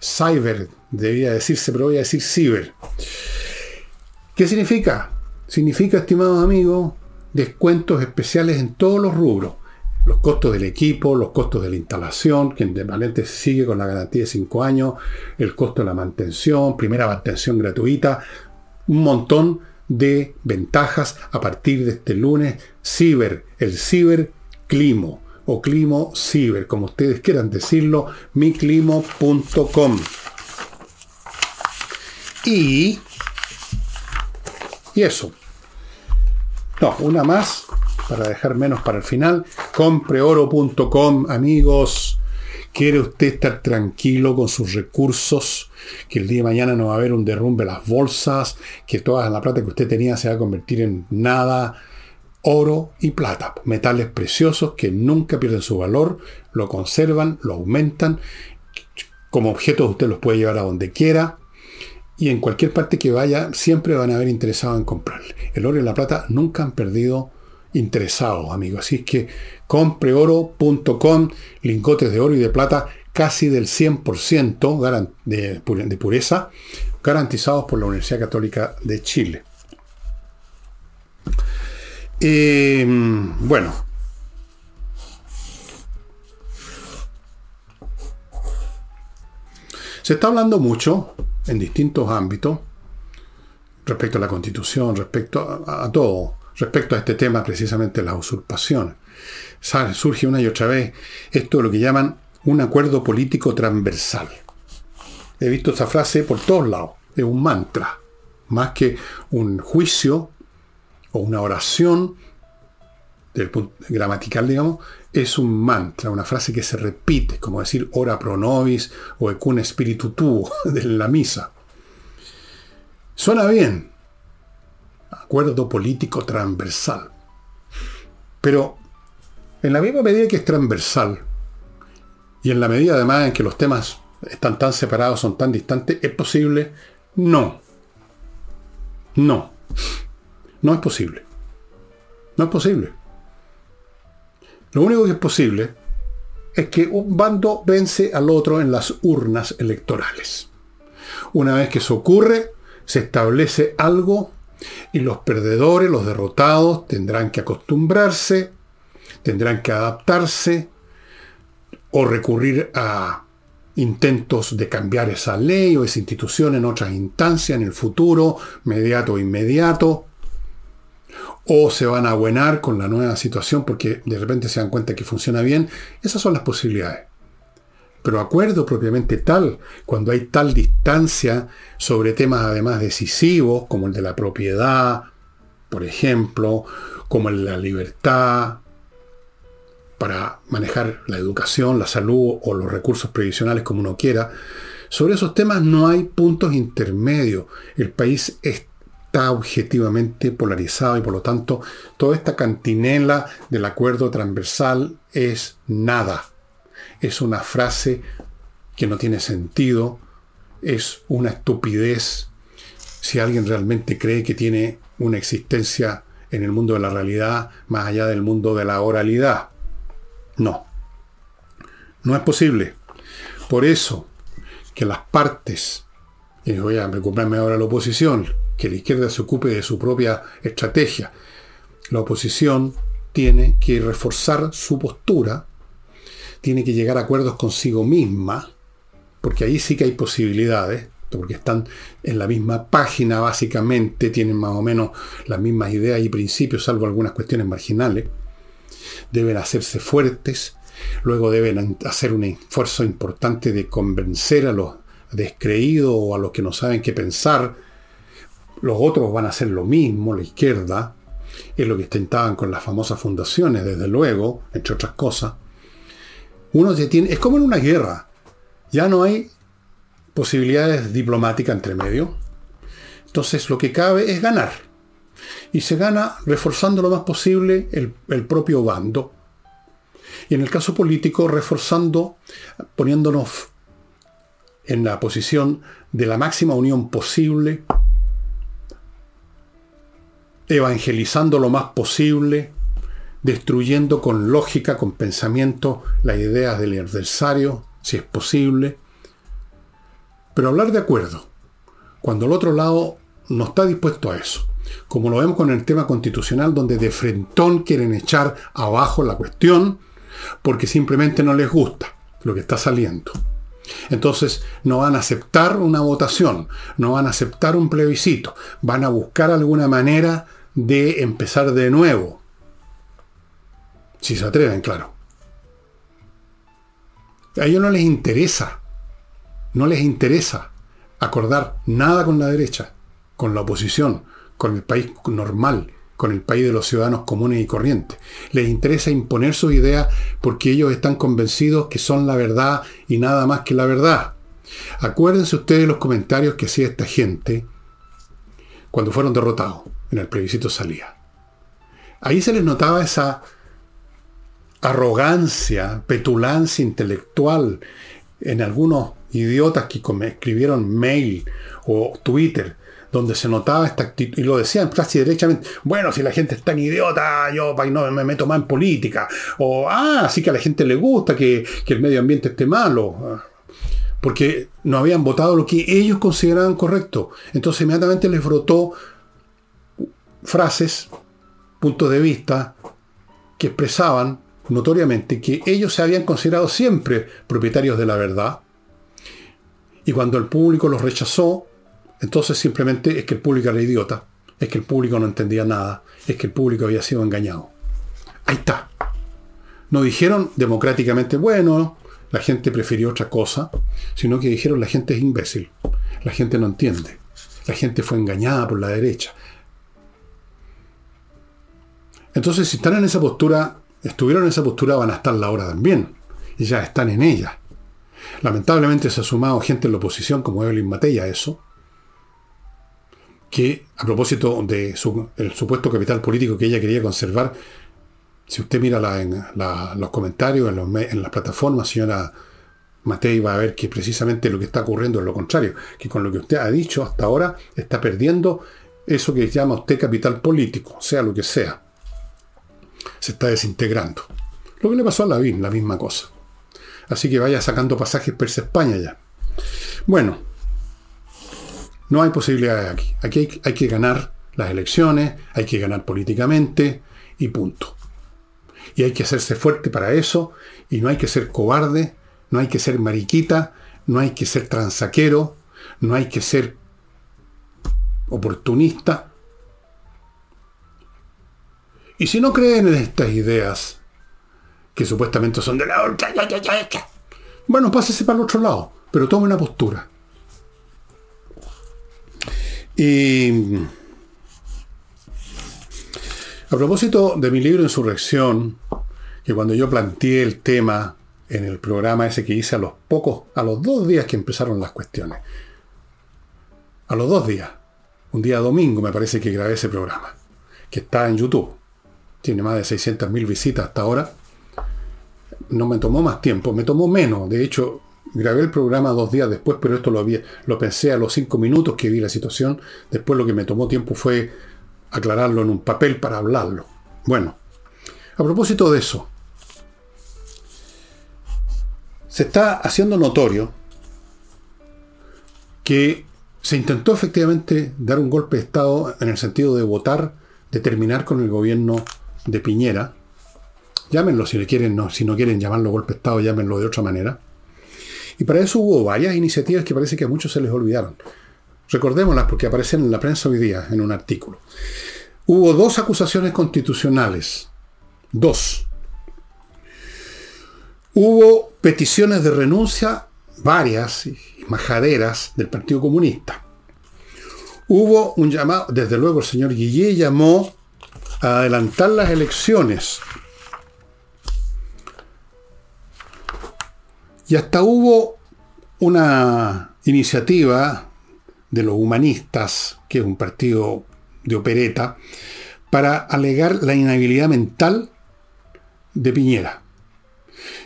Cyber debía decirse, pero voy a decir ciber. ¿Qué significa? Significa, estimados amigos, descuentos especiales en todos los rubros. Los costos del equipo, los costos de la instalación, que en sigue con la garantía de 5 años, el costo de la mantención, primera mantención gratuita, un montón de ventajas a partir de este lunes. Ciber, el Ciber Climo o Climo Ciber, como ustedes quieran decirlo, miclimo.com. Y, y eso. No, una más, para dejar menos para el final. Compreoro.com, amigos. ¿Quiere usted estar tranquilo con sus recursos? Que el día de mañana no va a haber un derrumbe las bolsas, que toda la plata que usted tenía se va a convertir en nada. Oro y plata, metales preciosos que nunca pierden su valor, lo conservan, lo aumentan. Como objetos usted los puede llevar a donde quiera y en cualquier parte que vaya siempre van a haber interesado en comprarle. El oro y la plata nunca han perdido interesados, amigos. Así es que compreoro.com, lingotes de oro y de plata casi del 100% de pureza, garantizados por la Universidad Católica de Chile. Eh, bueno. Se está hablando mucho en distintos ámbitos respecto a la constitución, respecto a, todo, respecto a este tema precisamente la usurpación. Surge una y otra vez esto de lo que llaman un acuerdo político transversal. He visto esta frase por todos lados. Es un mantra, más que un juicio o una oración del punto gramatical, digamos, es un mantra, una frase que se repite, como decir ora pro nobis o ecun spiritu tuo (laughs) de la misa. Suena bien. Acuerdo político transversal. Pero en la misma medida que es transversal, y en la medida además en que los temas están tan separados, son tan distantes, ¿es posible? No. No. No es posible. No es posible. Lo único que es posible es que un bando vence al otro en las urnas electorales. Una vez que eso ocurre, se establece algo y los perdedores, los derrotados, tendrán que acostumbrarse, tendrán que adaptarse o recurrir a intentos de cambiar esa ley o esa institución en otras instancias en el futuro, mediato o inmediato o se van a abuenar con la nueva situación porque de repente se dan cuenta que funciona bien. Esas son las posibilidades. Pero acuerdo propiamente tal, cuando hay tal distancia sobre temas además decisivos, como el de la propiedad, por ejemplo, como el de la libertad, para manejar la educación, la salud o los recursos previsionales como uno quiera, sobre esos temas no hay puntos intermedios. El país está objetivamente polarizado y por lo tanto toda esta cantinela del acuerdo transversal es nada. Es una frase que no tiene sentido, es una estupidez si alguien realmente cree que tiene una existencia en el mundo de la realidad más allá del mundo de la oralidad. No, no es posible. Por eso que las partes, y voy a preocuparme ahora la oposición, que la izquierda se ocupe de su propia estrategia. La oposición tiene que reforzar su postura, tiene que llegar a acuerdos consigo misma, porque ahí sí que hay posibilidades, porque están en la misma página básicamente, tienen más o menos las mismas ideas y principios, salvo algunas cuestiones marginales. Deben hacerse fuertes, luego deben hacer un esfuerzo importante de convencer a los descreídos o a los que no saben qué pensar, los otros van a hacer lo mismo, la izquierda, es lo que intentaban con las famosas fundaciones, desde luego, entre otras cosas. Uno se tiene, es como en una guerra, ya no hay posibilidades diplomáticas entre medio. Entonces lo que cabe es ganar. Y se gana reforzando lo más posible el, el propio bando. Y en el caso político, reforzando, poniéndonos en la posición de la máxima unión posible evangelizando lo más posible, destruyendo con lógica, con pensamiento, las ideas del adversario, si es posible, Pero hablar de acuerdo, cuando el otro lado no está dispuesto a eso, como lo vemos con el tema constitucional, donde de frentón quieren echar abajo la cuestión porque simplemente no les gusta lo que está saliendo. Entonces no van a aceptar una votación, no van a aceptar un plebiscito, van a buscar alguna manera de empezar de nuevo. Si se atreven, claro. A ellos no les interesa, no les interesa acordar nada con la derecha, con la oposición, con el país normal, con el país de los ciudadanos comunes y corrientes. Les interesa imponer sus ideas porque ellos están convencidos que son la verdad y nada más que la verdad. Acuérdense ustedes de los comentarios que hacía esta gente cuando fueron derrotados en el plebiscito salía. Ahí se les notaba esa arrogancia, petulancia intelectual en algunos idiotas que escribieron mail o Twitter donde se notaba esta actitud, y lo decían casi derechamente, bueno, si la gente es tan idiota, yo no me meto más en política, o, ah, sí que a la gente le gusta que, que el medio ambiente esté malo, porque no habían votado lo que ellos consideraban correcto. Entonces inmediatamente les brotó frases, puntos de vista, que expresaban notoriamente que ellos se habían considerado siempre propietarios de la verdad, y cuando el público los rechazó, entonces simplemente es que el público era idiota, es que el público no entendía nada, es que el público había sido engañado. Ahí está. No dijeron democráticamente, bueno, la gente prefirió otra cosa, sino que dijeron la gente es imbécil, la gente no entiende, la gente fue engañada por la derecha. Entonces, si están en esa postura, estuvieron en esa postura, van a estar la hora también, y ya están en ella. Lamentablemente se ha sumado gente en la oposición como Evelyn Matei a eso, que a propósito de el supuesto capital político que ella quería conservar, si usted mira en los comentarios, en, las plataformas, señora Matei va a ver que precisamente lo que está ocurriendo es lo contrario, que con lo que usted ha dicho hasta ahora está perdiendo eso que llama usted capital político, sea lo que sea. Se está desintegrando. Lo que le pasó a la BIN, la misma cosa. Así que vaya sacando pasajes per España ya. Bueno, no hay posibilidades aquí. Aquí hay, que ganar las elecciones, hay que ganar políticamente y punto. Y hay que hacerse fuerte para eso y no hay que ser cobarde, no hay que ser mariquita, no hay que ser transaquero, no hay que ser oportunista. Y si no creen en estas ideas, que supuestamente son de la... Bueno, pásese para el otro lado, pero tome una postura. Y a propósito de mi libro Insurrección, que cuando yo planteé el tema en el programa ese que hice a los pocos, a los dos días que empezaron las cuestiones, a los dos días, un día domingo me parece que grabé ese programa, que está en YouTube, tiene más de 600.000 visitas hasta ahora, no me tomó más tiempo, me tomó menos, de hecho Grabé el programa dos días después, pero esto lo, había, lo pensé a los cinco minutos que vi la situación. Después lo que me tomó tiempo fue aclararlo en un papel para hablarlo. Bueno, a propósito de eso, se está haciendo notorio que se intentó efectivamente dar un golpe de Estado en el sentido de votar, de terminar con el gobierno de Piñera. Llámenlo si, le quieren, no, si no quieren llamarlo golpe de Estado, llámenlo de otra manera. Y para eso hubo varias iniciativas que parece que a muchos se les olvidaron. Recordémoslas porque aparecen en la prensa hoy día, en un artículo. Hubo dos acusaciones constitucionales. Dos. Hubo peticiones de renuncia, varias majaderas del Partido Comunista. Hubo un llamado, desde luego el señor Guillé llamó adelantar las elecciones Y hasta hubo una iniciativa de los humanistas, que es un partido de opereta, para alegar la inhabilidad mental de Piñera.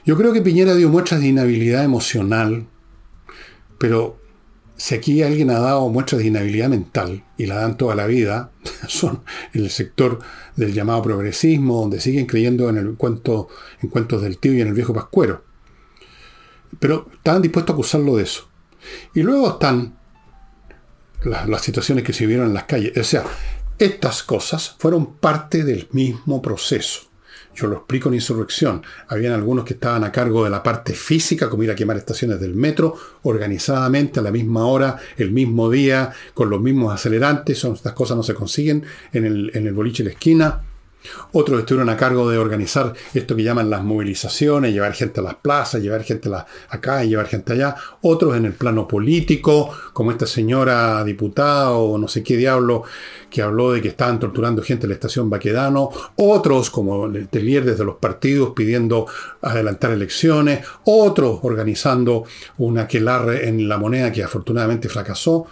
Yo creo que Piñera dio muestras de inhabilidad emocional, pero si aquí alguien ha dado muestras de inhabilidad mental, y la dan toda la vida, (laughs) son en el sector del llamado progresismo, donde siguen creyendo en el cuento, en cuentos del tío y en el viejo pascuero. Pero estaban dispuestos a acusarlo de eso. Y luego están las, las situaciones que se vieron en las calles. O sea, estas cosas fueron parte del mismo proceso. Yo lo explico en Insurrección. Habían algunos que estaban a cargo de la parte física, como ir a quemar estaciones del metro, organizadamente, a la misma hora, el mismo día, con los mismos acelerantes. Son, estas cosas no se consiguen en el, en el boliche de la esquina. Otros estuvieron a cargo de organizar esto que llaman las movilizaciones, llevar gente a las plazas, llevar gente acá y llevar gente allá. Otros en el plano político, como esta señora diputada o no sé qué diablo que habló de que estaban torturando gente en la estación Baquedano. Otros como el desde los partidos pidiendo adelantar elecciones. Otros organizando una aquelarre en la moneda que afortunadamente fracasó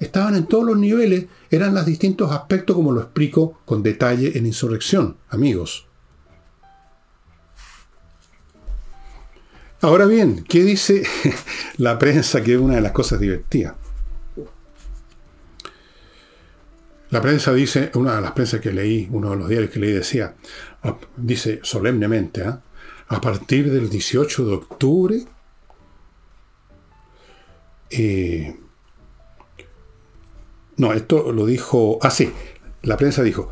estaban en todos los niveles, eran los distintos aspectos como lo explico con detalle en Insurrección, amigos. Ahora bien, ¿qué dice (laughs) la prensa que es una de las cosas divertidas? La prensa dice, una de las prensas que leí, uno de los diarios que leí decía, dice solemnemente, ¿ah? a partir del 18 de octubre, eh, no, esto lo dijo. Ah, sí. La prensa dijo.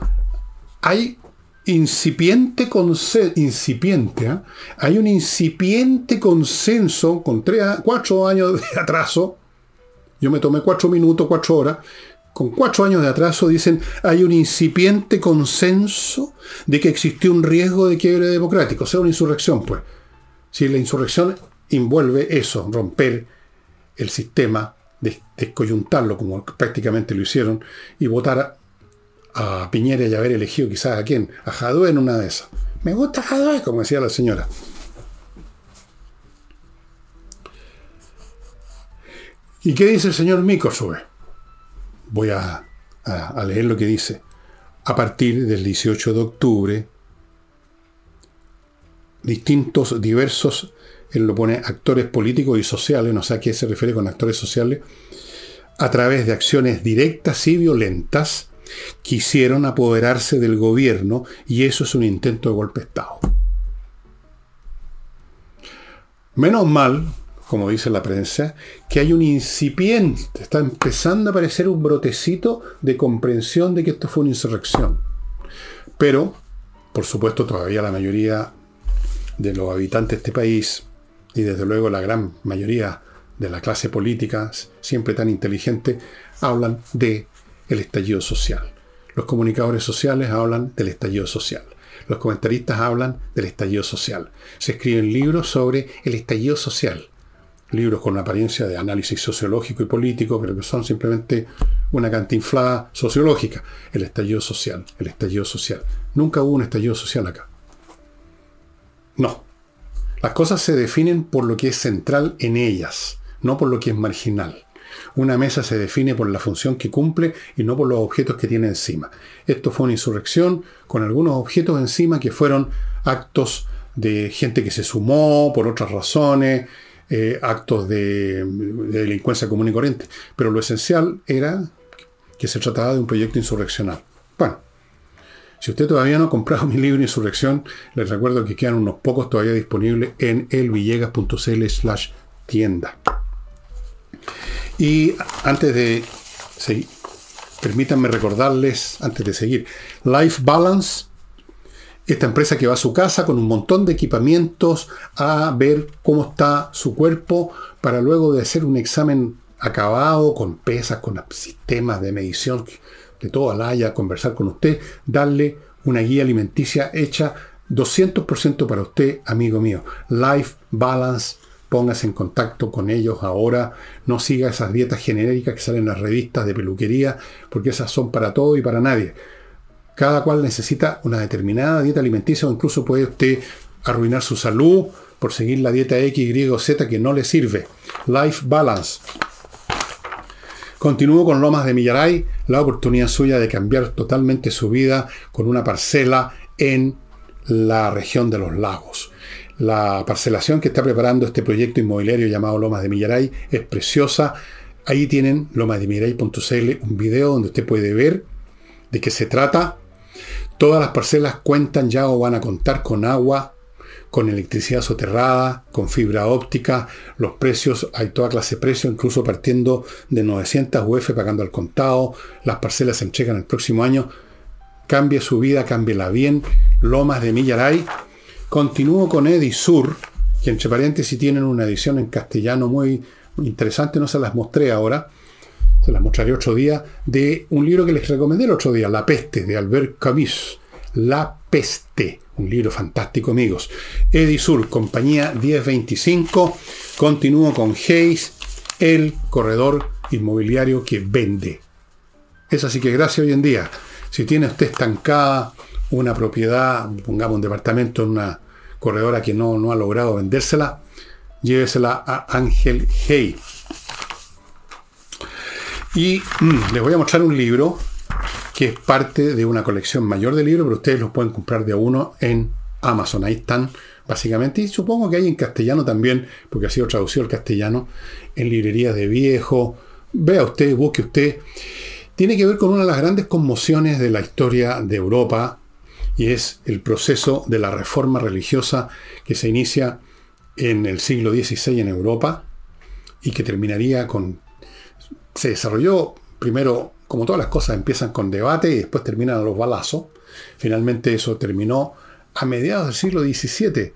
Hay incipiente consenso. Incipiente, ¿eh? Hay un incipiente consenso con tres, cuatro años de atraso. Yo me tomé cuatro minutos, cuatro horas. Con cuatro años de atraso dicen hay un incipiente consenso de que existió un riesgo de quiebre democrático, o sea, una insurrección, pues. Si la insurrección envuelve eso, romper el sistema descoyuntarlo, como prácticamente lo hicieron, y votar a, Piñera y haber elegido quizás a quién, a Jadue en una de esas. Me gusta Jadue, como decía la señora. ¿Y qué dice el señor Mikosue? Voy a, a leer lo que dice. A partir del 18 de octubre, distintos, diversos él lo pone actores políticos y sociales, no sé a qué se refiere con actores sociales, a través de acciones directas y violentas, quisieron apoderarse del gobierno y eso es un intento de golpe de Estado. Menos mal, como dice la prensa, que hay un incipiente, está empezando a aparecer un brotecito de comprensión de que esto fue una insurrección. Pero, por supuesto, todavía la mayoría de los habitantes de este país y desde luego la gran mayoría de la clase política, siempre tan inteligente, hablan de el estallido social. Los comunicadores sociales hablan del estallido social. Los comentaristas hablan del estallido social. Se escriben libros sobre el estallido social. Libros con apariencia de análisis sociológico y político, pero que son simplemente una cantinflada sociológica. El estallido social, el estallido social. Nunca hubo un estallido social acá. No, las cosas se definen por lo que es central en ellas, no por lo que es marginal. Una mesa se define por la función que cumple y no por los objetos que tiene encima. Esto fue una insurrección con algunos objetos encima que fueron actos de gente que se sumó por otras razones, eh, actos de, de, delincuencia común y corriente. Pero lo esencial era que se trataba de un proyecto insurreccional. Bueno, si usted todavía no ha comprado mi libro Insurrección, les recuerdo que quedan unos pocos todavía disponibles en elvillegas.cl slash tienda. Y antes de seguir, permítanme recordarles, antes de seguir, Life Balance, esta empresa que va a su casa con un montón de equipamientos a ver cómo está su cuerpo para luego de hacer un examen acabado con pesas, con sistemas de medición de toda la haya, conversar con usted, darle una guía alimenticia hecha 200% para usted, amigo mío. Life Balance, póngase en contacto con ellos ahora. No siga esas dietas genéricas que salen en las revistas de peluquería, porque esas son para todo y para nadie. Cada cual necesita una determinada dieta alimenticia o incluso puede usted arruinar su salud por seguir la dieta X, Y o Z que no le sirve. Life Balance. Continúo con Lomas de Millaray, la oportunidad suya de cambiar totalmente su vida con una parcela en la región de los lagos. La parcelación que está preparando este proyecto inmobiliario llamado Lomas de Millaray es preciosa. Ahí tienen lomasdemillaray.cl un video donde usted puede ver de qué se trata. Todas las parcelas cuentan ya o van a contar con agua con electricidad soterrada, con fibra óptica, los precios, hay toda clase de precios, incluso partiendo de 900 UF pagando al contado, las parcelas se entregan el próximo año. Cambie su vida, cámbiela bien. Lomas de Millaray. Continúo con Edisur, que entre paréntesis tienen una edición en castellano muy interesante, no se las mostré ahora, se las mostraré otro día, de un libro que les recomendé el otro día, La peste, de Albert Camus. La peste, un libro fantástico, amigos. Edisur, compañía 1025. Continúo con Hayes, el corredor inmobiliario que vende. Es así que gracias hoy en día. Si tiene usted estancada una propiedad, pongamos un departamento en una corredora que no, no ha logrado vendérsela, llévesela a Ángel Hey. Y mm, les voy a mostrar un libro que es parte de una colección mayor de libros, pero ustedes los pueden comprar de a uno en Amazon. Ahí están, básicamente. Y supongo que hay en castellano también, porque ha sido traducido al castellano, en librerías de viejo. Vea usted, busque usted. Tiene que ver con una de las grandes conmociones de la historia de Europa, y es el proceso de la reforma religiosa que se inicia en el siglo XVI en Europa y que terminaría con... Se desarrolló primero, como todas las cosas, empiezan con debate y después terminan los balazos. Finalmente eso terminó a mediados del siglo XVII.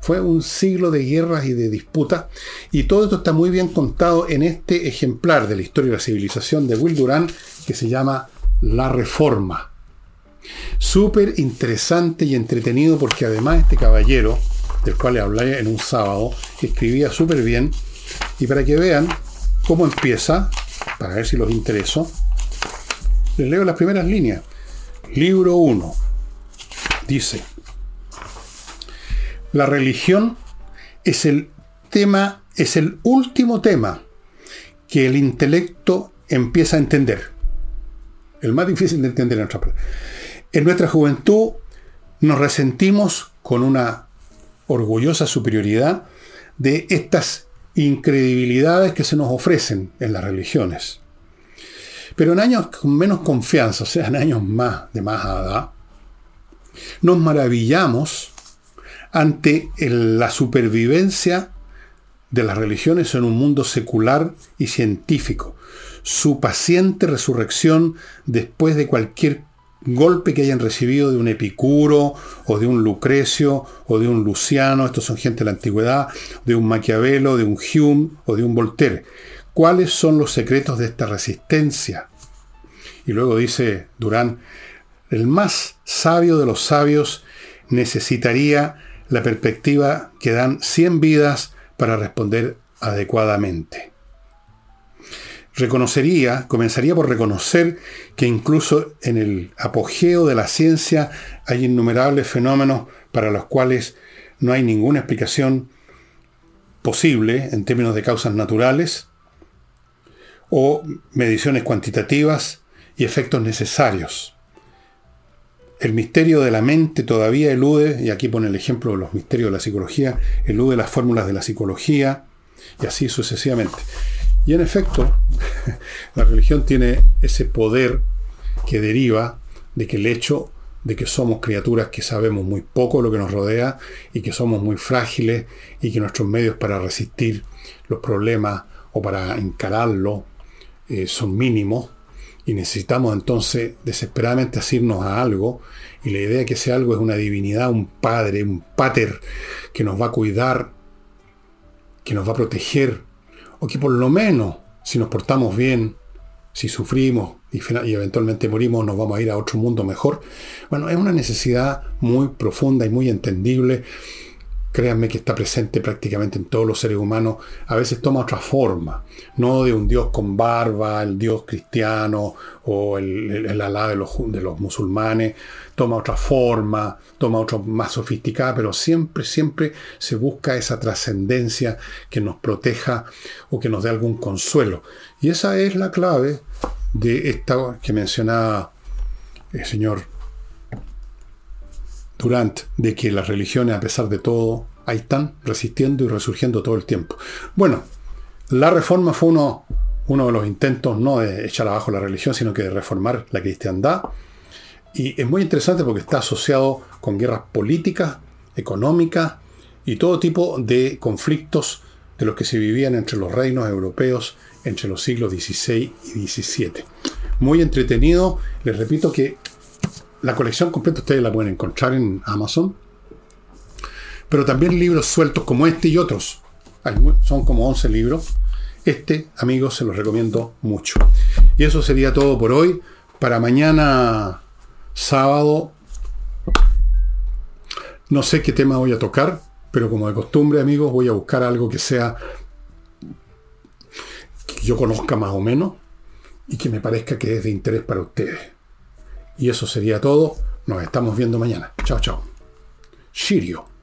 Fue un siglo de guerras y de disputas. Y todo esto está muy bien contado en este ejemplar de la historia de la civilización de Will Durant que se llama La Reforma. Súper interesante y entretenido porque además este caballero, del cual le hablé en un sábado, escribía súper bien. Y para que vean cómo empieza, para ver si los intereso, les leo las primeras líneas. Libro 1. Dice, la religión es el tema, es el último tema que el intelecto empieza a entender. El más difícil de entender en palabra. En nuestra juventud nos resentimos con una orgullosa superioridad de estas incredibilidades que se nos ofrecen en las religiones. Pero en años con menos confianza, o sea, en años más de más edad, nos maravillamos ante la supervivencia de las religiones en un mundo secular y científico, su paciente resurrección después de cualquier golpe que hayan recibido de un Epicuro o de un Lucrecio o de un Luciano, estos son gente de la antigüedad, de un Maquiavelo, de un Hume o de un Voltaire. ¿Cuáles son los secretos de esta resistencia? Y luego dice Durán, el más sabio de los sabios necesitaría la perspectiva que dan 100 vidas para responder adecuadamente reconocería, comenzaría por reconocer que incluso en el apogeo de la ciencia hay innumerables fenómenos para los cuales no hay ninguna explicación posible en términos de causas naturales o mediciones cuantitativas y efectos necesarios. El misterio de la mente todavía elude, y aquí pone el ejemplo de los misterios de la psicología, elude las fórmulas de la psicología y así sucesivamente. Y en efecto, (laughs) la religión tiene ese poder que deriva de que el hecho de que somos criaturas que sabemos muy poco lo que nos rodea y que somos muy frágiles y que nuestros medios para resistir los problemas o para encararlo eh, son mínimos y necesitamos entonces desesperadamente asirnos a algo y la idea de que ese algo es una divinidad, un padre, un pater que nos va a cuidar, que nos va a proteger, o que por lo menos, si nos portamos bien, si sufrimos y, y, eventualmente morimos, nos vamos a ir a otro mundo mejor. Bueno, es una necesidad muy profunda y muy entendible créanme que está presente prácticamente en todos los seres humanos, a veces toma otra forma, no de un Dios con barba, el Dios cristiano o el, el, Alá de los, de los musulmanes, toma otra forma, toma otra más sofisticada, pero siempre, siempre se busca esa trascendencia que nos proteja o que nos dé algún consuelo. Y esa es la clave de esta que mencionaba el señor Durant, de que las religiones, a pesar de todo, ahí están resistiendo y resurgiendo todo el tiempo. Bueno, la reforma fue uno, uno de los intentos no de echar abajo la religión, sino que de reformar la cristiandad. Y es muy interesante porque está asociado con guerras políticas económicas y todo tipo de conflictos de los que se vivían entre los reinos europeos entre los siglos XVI y XVII. Muy entretenido. Les repito que la colección completa ustedes la pueden encontrar en Amazon. Pero también libros sueltos como este y otros. son como 11 libros. Este, amigos, se los recomiendo mucho. Y eso sería todo por hoy. Para mañana sábado, no sé qué tema voy a tocar, pero como de costumbre, amigos, voy a buscar algo que sea que yo conozca más o menos y que me parezca que es de interés para ustedes. Y eso sería todo. Nos estamos viendo mañana. Chao, chao. Shirio.